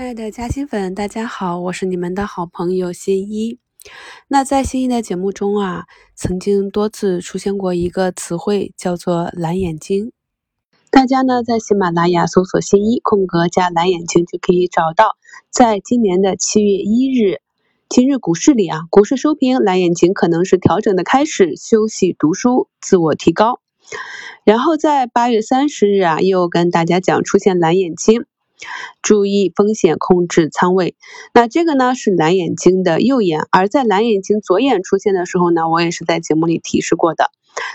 亲爱的嘉兴粉，大家好，我是你们的好朋友新一。那在新一的节目中啊，曾经多次出现过一个词汇，叫做蓝眼睛。大家呢在喜马拉雅搜索“新一空格加蓝眼睛”就可以找到。在今年的七月一日，今日股市里啊，股市收评蓝眼睛可能是调整的开始，休息读书，自我提高。然后在八月三十日啊，又跟大家讲出现蓝眼睛。注意风险，控制仓位。那这个呢是蓝眼睛的右眼，而在蓝眼睛左眼出现的时候呢，我也是在节目里提示过的。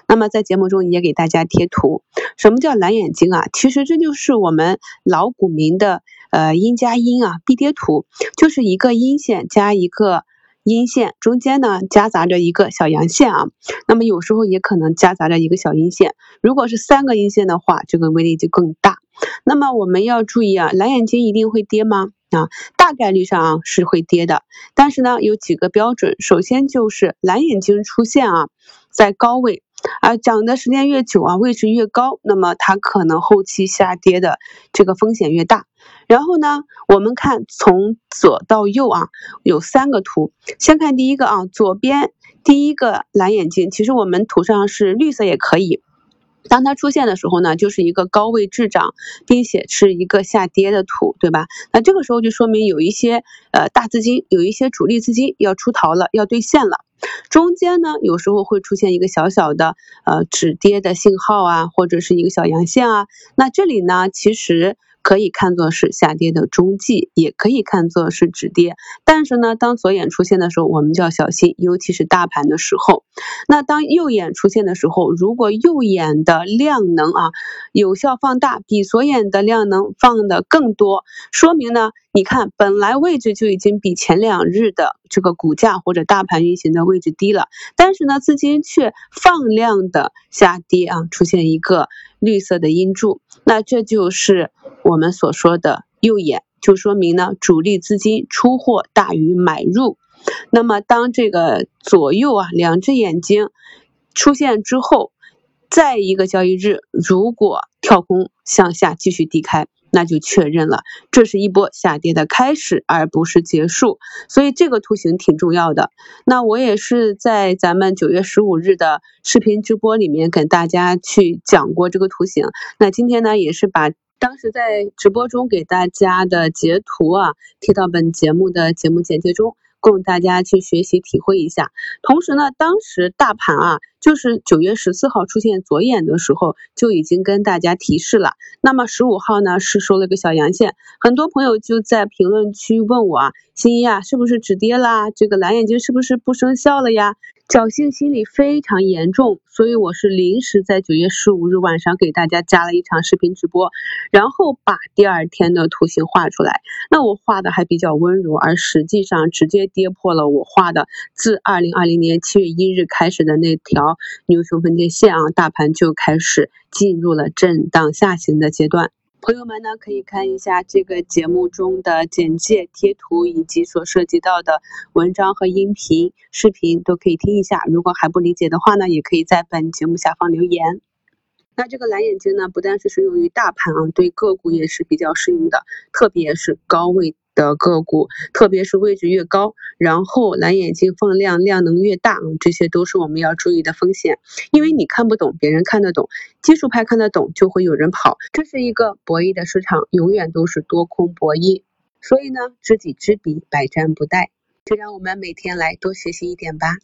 那么在节目中也给大家贴图。什么叫蓝眼睛啊？其实这就是我们老股民的呃阴加阴啊，必跌图，就是一个阴线加一个。阴线中间呢夹杂着一个小阳线啊，那么有时候也可能夹杂着一个小阴线。如果是三个阴线的话，这个威力就更大。那么我们要注意啊，蓝眼睛一定会跌吗？啊，大概率上啊是会跌的。但是呢，有几个标准，首先就是蓝眼睛出现啊在高位。啊，涨的时间越久啊，位置越高，那么它可能后期下跌的这个风险越大。然后呢，我们看从左到右啊，有三个图。先看第一个啊，左边第一个蓝眼睛，其实我们图上是绿色也可以。当它出现的时候呢，就是一个高位滞涨，并且是一个下跌的图，对吧？那这个时候就说明有一些呃大资金，有一些主力资金要出逃了，要兑现了。中间呢，有时候会出现一个小小的呃止跌的信号啊，或者是一个小阳线啊。那这里呢，其实。可以看作是下跌的中继，也可以看作是止跌。但是呢，当左眼出现的时候，我们就要小心，尤其是大盘的时候。那当右眼出现的时候，如果右眼的量能啊有效放大，比左眼的量能放的更多，说明呢，你看本来位置就已经比前两日的这个股价或者大盘运行的位置低了，但是呢，资金却放量的下跌啊，出现一个绿色的阴柱，那这就是。我们所说的右眼，就说明呢，主力资金出货大于买入。那么，当这个左右啊两只眼睛出现之后，再一个交易日，如果跳空向下继续低开，那就确认了，这是一波下跌的开始，而不是结束。所以这个图形挺重要的。那我也是在咱们九月十五日的视频直播里面跟大家去讲过这个图形。那今天呢，也是把。当时在直播中给大家的截图啊，贴到本节目的节目简介中，供大家去学习体会一下。同时呢，当时大盘啊，就是九月十四号出现左眼的时候，就已经跟大家提示了。那么十五号呢，是收了个小阳线，很多朋友就在评论区问我啊，新一啊，是不是止跌啦？这个蓝眼睛是不是不生效了呀？侥幸心理非常严重，所以我是临时在九月十五日晚上给大家加了一场视频直播，然后把第二天的图形画出来。那我画的还比较温柔，而实际上直接跌破了我画的自二零二零年七月一日开始的那条牛熊分界线啊，大盘就开始进入了震荡下行的阶段。朋友们呢，可以看一下这个节目中的简介、贴图以及所涉及到的文章和音频、视频都可以听一下。如果还不理解的话呢，也可以在本节目下方留言。那这个蓝眼睛呢，不但是适用于大盘啊，对个股也是比较适用的，特别是高位。的个股，特别是位置越高，然后蓝眼睛放量量能越大，这些都是我们要注意的风险。因为你看不懂，别人看得懂，技术派看得懂，就会有人跑。这是一个博弈的市场，永远都是多空博弈。所以呢，知己知彼，百战不殆。就让我们每天来多学习一点吧。